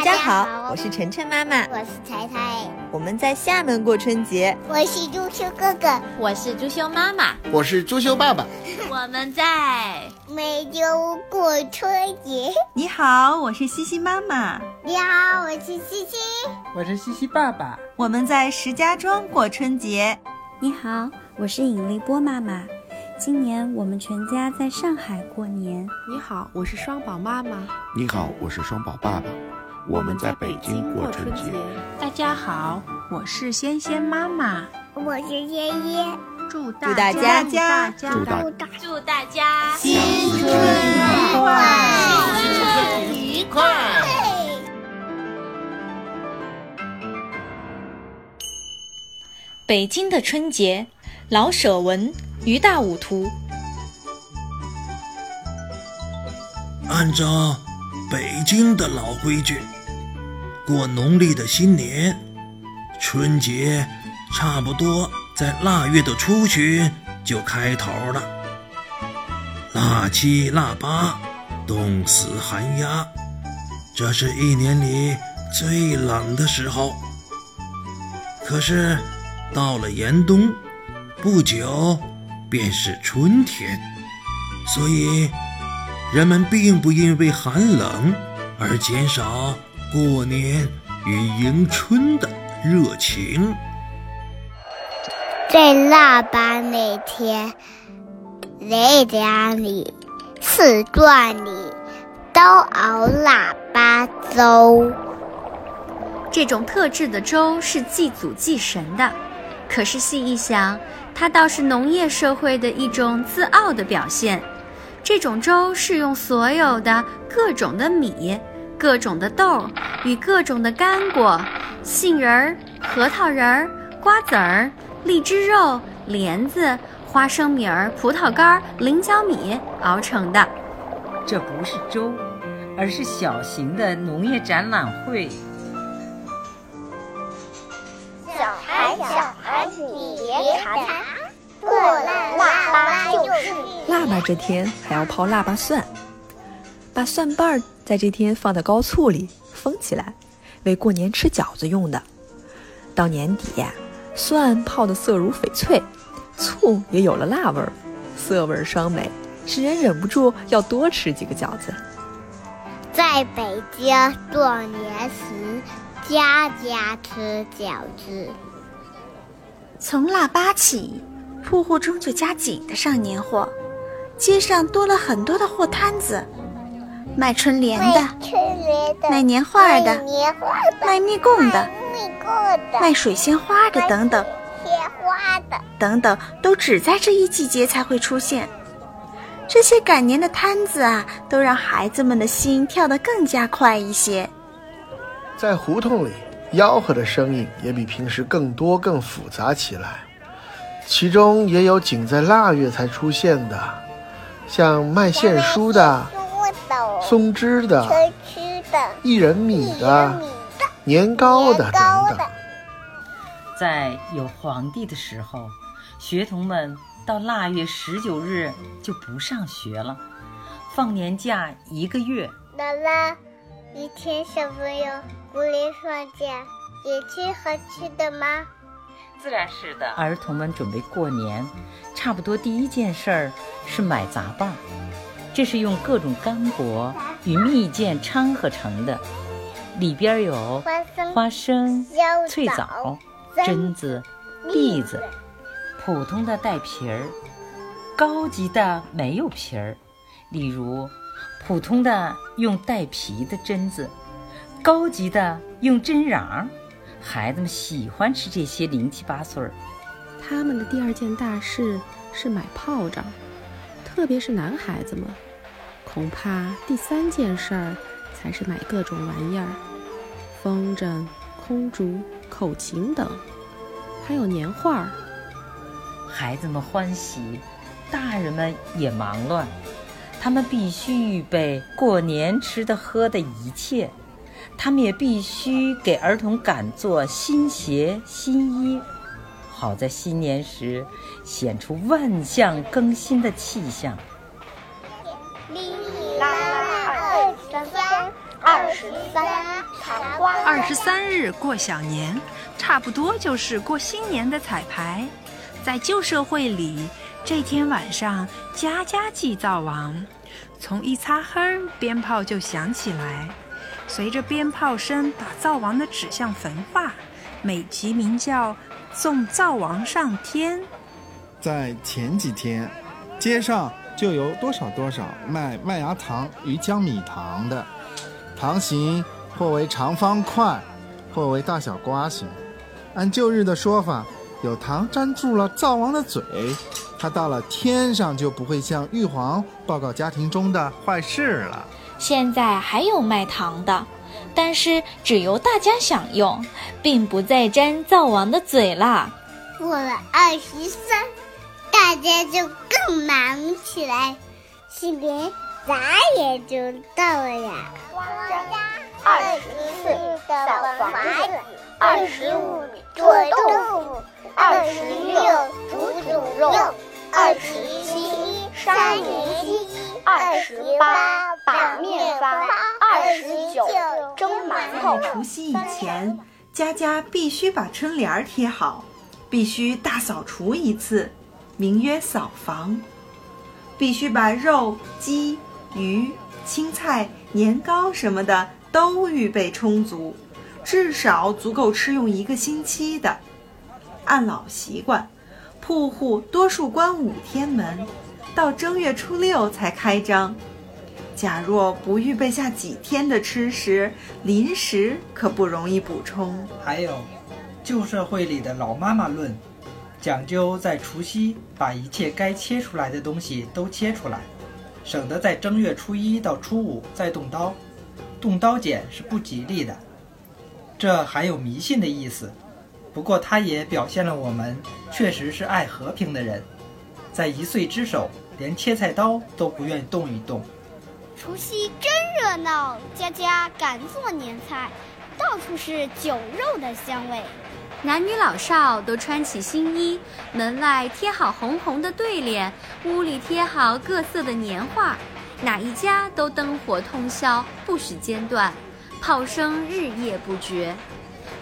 大家好，我是晨晨妈妈，我是彩彩，我们在厦门过春节。我是朱修哥哥，我是朱修妈妈，我是朱修爸爸。我们在梅州过春节。你好，我是西西妈妈。你好，我是西西。我是西西爸爸。我们在石家庄过春节。你好，我是尹丽波妈妈。今年我们全家在上海过年。你好，我是双宝妈妈。你好，我是双宝爸爸。我们在北京过春节。大家好，我是仙仙妈妈。我是爷爷。祝大家家祝大祝大家新春愉快，新春愉快。北京的春节，老舍文。于大武图。按照北京的老规矩，过农历的新年，春节差不多在腊月的初旬就开头了。腊七、腊八，冻死寒鸦，这是一年里最冷的时候。可是到了严冬，不久。便是春天，所以人们并不因为寒冷而减少过年与迎春的热情。在腊八那天，在家里、寺院里都熬腊八粥。这种特制的粥是祭祖祭神的，可是细一想。它倒是农业社会的一种自傲的表现。这种粥是用所有的各种的米、各种的豆与各种的干果、杏仁儿、核桃仁儿、瓜子儿、荔枝肉、莲子、花生米儿、葡萄干、菱角米熬成的。这不是粥，而是小型的农业展览会。小孩，小孩，你别看。腊八这天还要泡腊八蒜，把蒜瓣儿在这天放在高醋里封起来，为过年吃饺子用的。到年底，蒜泡的色如翡翠，醋也有了辣味儿，色味双美，使人忍不住要多吃几个饺子。在北京过年时，家家吃饺子。从腊八起。铺户中就加紧的上年货，街上多了很多的货摊子，卖春联的，卖年画的，卖蜜供的，卖水仙花的等等，等等，都只在这一季节才会出现。这些赶年的摊子啊，都让孩子们的心跳得更加快一些。在胡同里，吆喝的声音也比平时更多、更复杂起来。其中也有仅在腊月才出现的，像卖线书的、松枝的、薏仁米的、年糕的等等。在有皇帝的时候，学童们到腊月十九日就不上学了，放年假一个月。姥姥，一天小朋友过年放假，也吃好吃的吗？自然是的。儿童们准备过年，差不多第一件事儿是买杂棒，这是用各种干果与蜜饯掺合成的，里边有花生、脆枣、榛子、栗子，普通的带皮儿，高级的没有皮儿，例如普通的用带皮的榛子，高级的用榛瓤。孩子们喜欢吃这些零七八碎儿。他们的第二件大事是买炮仗，特别是男孩子们。恐怕第三件事儿才是买各种玩意儿，风筝、空竹、口琴等，还有年画儿。孩子们欢喜，大人们也忙乱。他们必须预备过年吃的喝的一切。他们也必须给儿童赶做新鞋、新衣，好在新年时显出万象更新的气象。哩啦啦二三三，二十三。二十三日过小年，差不多就是过新年的彩排。在旧社会里，这天晚上家家祭灶王，从一擦黑儿，鞭炮就响起来，随着鞭炮声把灶王的指向焚化，美其名叫送灶王上天。在前几天，街上就有多少多少卖麦芽糖鱼浆米糖的，糖形或为长方块，或为大小瓜形。按旧日的说法。有糖粘住了灶王的嘴，他到了天上就不会向玉皇报告家庭中的坏事了。现在还有卖糖的，但是只由大家享用，并不再粘灶王的嘴啦。过了二十三，大家就更忙起来，新年眨眼就到了呀。二十四扫房子，二十五做豆腐。二十六煮煮肉，二十七杀年鸡，二十八把面发，二十九蒸馒头。除夕以前，家家必须把春联贴好，必须大扫除一次，名曰扫房。必须把肉、鸡、鱼、青菜、年糕什么的都预备充足，至少足够吃用一个星期的。按老习惯，铺户多数关五天门，到正月初六才开张。假若不预备下几天的吃食，临时可不容易补充。还有，旧社会里的老妈妈论，讲究在除夕把一切该切出来的东西都切出来，省得在正月初一到初五再动刀，动刀剪是不吉利的。这还有迷信的意思。不过，他也表现了我们确实是爱和平的人，在一岁之首，连切菜刀都不愿动一动。除夕真热闹，家家敢做年菜，到处是酒肉的香味。男女老少都穿起新衣，门外贴好红红的对联，屋里贴好各色的年画，哪一家都灯火通宵，不许间断，炮声日夜不绝。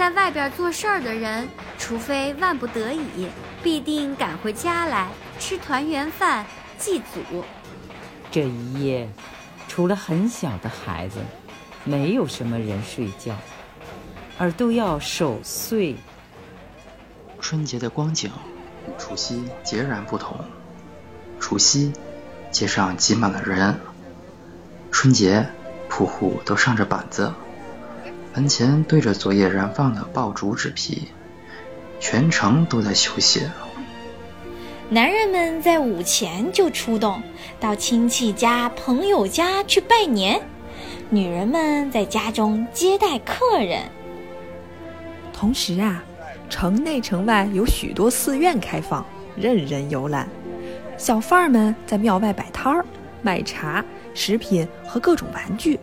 在外边做事儿的人，除非万不得已，必定赶回家来吃团圆饭祭祖。这一夜，除了很小的孩子，没有什么人睡觉，而都要守岁。春节的光景与除夕截然不同。除夕，街上挤满了人；春节，铺户都上着板子。门前堆着昨夜燃放的爆竹纸皮，全城都在休息。男人们在午前就出动，到亲戚家、朋友家去拜年；女人们在家中接待客人。同时啊，城内城外有许多寺院开放，任人游览。小贩儿们在庙外摆摊儿，卖茶、食品和各种玩具。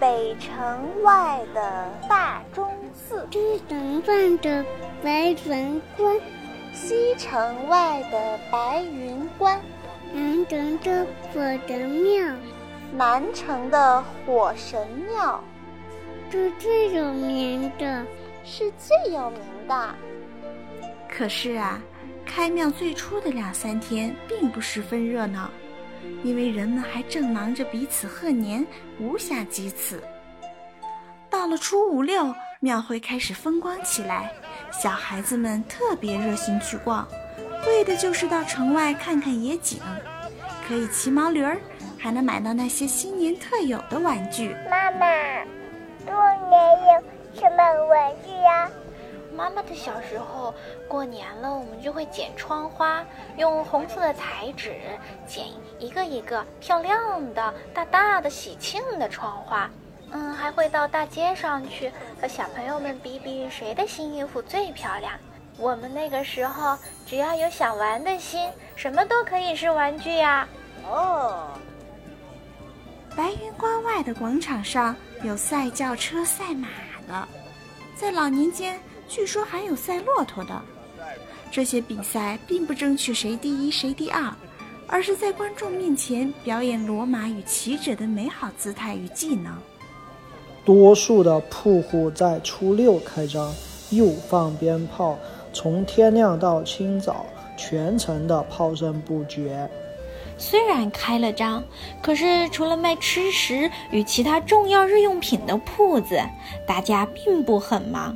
北城外的大钟寺，东城外的白云关，西城外的白云观，南城的火神庙，南城的火神庙，是最有名的，是最有名的。可是啊，开庙最初的两三天并不十分热闹。因为人们还正忙着彼此贺年，无暇及此。到了初五六，庙会开始风光起来，小孩子们特别热心去逛，为的就是到城外看看野景，可以骑毛驴儿，还能买到那些新年特有的玩具。妈妈，过年有什么玩具呀？妈妈的小时候，过年了，我们就会剪窗花，用红色的彩纸剪一个一个漂亮的、大大的喜庆的窗花。嗯，还会到大街上去和小朋友们比比谁的新衣服最漂亮。我们那个时候，只要有想玩的心，什么都可以是玩具呀。哦，白云关外的广场上有赛轿车、赛马的，在老年间。据说还有赛骆驼的，这些比赛并不争取谁第一谁第二，而是在观众面前表演罗马与骑者的美好姿态与技能。多数的铺户在初六开张，又放鞭炮，从天亮到清早，全程的炮声不绝。虽然开了张，可是除了卖吃食与其他重要日用品的铺子，大家并不很忙。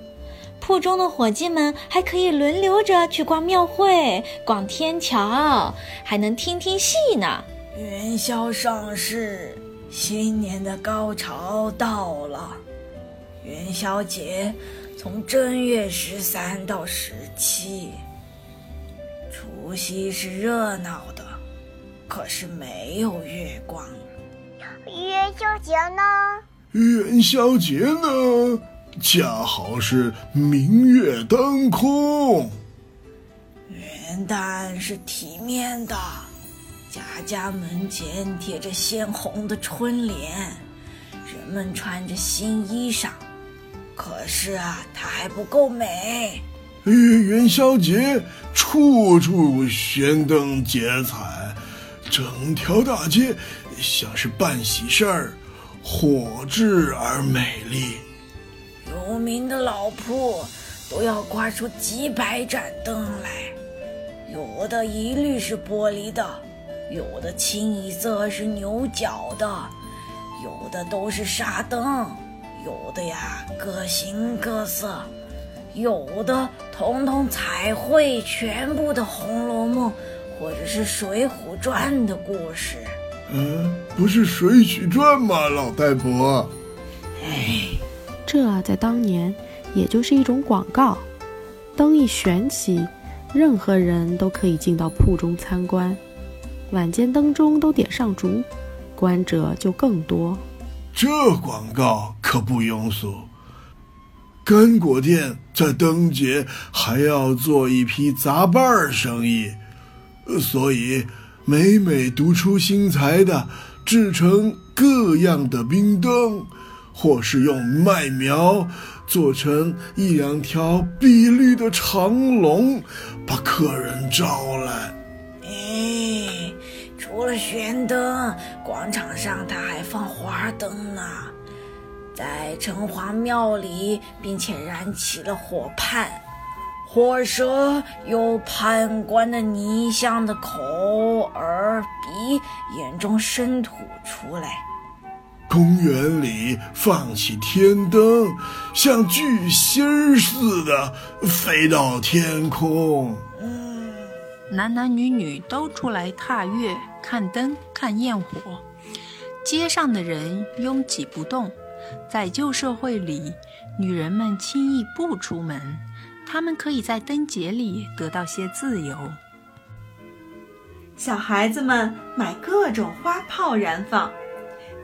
铺中的伙计们还可以轮流着去逛庙会、逛天桥，还能听听戏呢。元宵上市，新年的高潮到了。元宵节从正月十三到十七，除夕是热闹的。可是没有月光。元宵节呢？元宵节呢，恰好是明月当空。元旦是体面的，家家门前贴着鲜红的春联，人们穿着新衣裳。可是啊，它还不够美。元宵节处处悬灯结彩。整条大街像是办喜事儿，火炽而美丽。有名的老铺都要挂出几百盏灯来，有的一律是玻璃的，有的清一色是牛角的，有的都是纱灯，有的呀各形各色，有的统统彩绘全部的《红楼梦》。或者是《水浒传》的故事，嗯，不是《水浒传》吗，老太婆？哎，这在当年也就是一种广告。灯一悬起，任何人都可以进到铺中参观。晚间灯中都点上烛，观者就更多。这广告可不庸俗。干果店在灯节还要做一批杂拌生意。所以，每每独出心裁的制成各样的冰灯，或是用麦苗做成一两条碧绿的长龙，把客人招来。哎，除了悬灯，广场上他还放花灯呢，在城隍庙里，并且燃起了火畔。火蛇由判官的泥像的口、耳、鼻、眼中生吐出来。公园里放起天灯，像巨星似的飞到天空。男男女女都出来踏月、看灯、看焰火。街上的人拥挤不动，在旧社会里，女人们轻易不出门。她们可以在灯节里得到些自由。小孩子们买各种花炮燃放，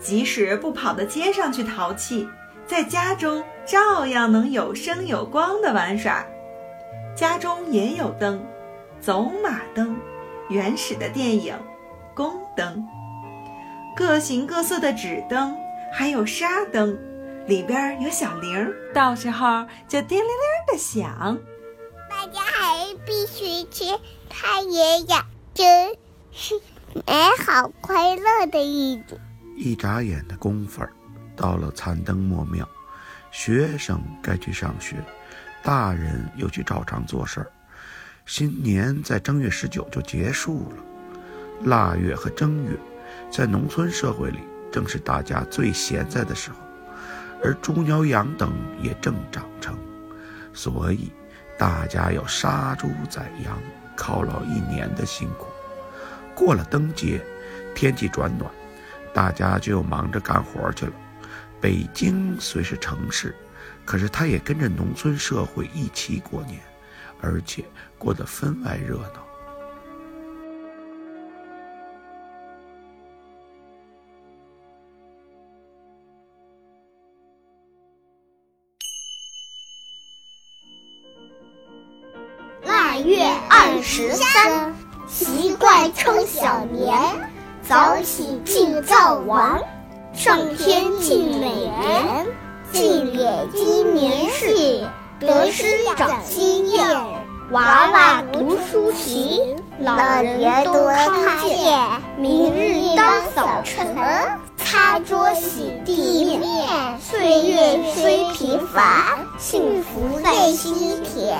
即使不跑到街上去淘气，在家中照样能有声有光的玩耍。家中也有灯，走马灯、原始的电影、宫灯、各形各色的纸灯，还有沙灯。里边有小铃儿，到时候就叮铃铃的响。大家还必须去看爷爷，真是美好快乐的一年。一眨眼的功夫儿，到了残灯末庙，学生该去上学，大人又去照常做事儿。新年在正月十九就结束了，腊月和正月，在农村社会里正是大家最闲在的时候。而猪牛羊等也正长成，所以大家要杀猪宰羊，犒劳一年的辛苦。过了灯节，天气转暖，大家就忙着干活去了。北京虽是城市，可是它也跟着农村社会一起过年，而且过得分外热闹。腊月二十三，习惯称小年，早起敬灶王，上天敬美人，祭脸积年事，得失长经验，娃娃读书勤。老人多康健，明日当早晨，擦桌洗地面。岁月虽平凡，幸福在心田。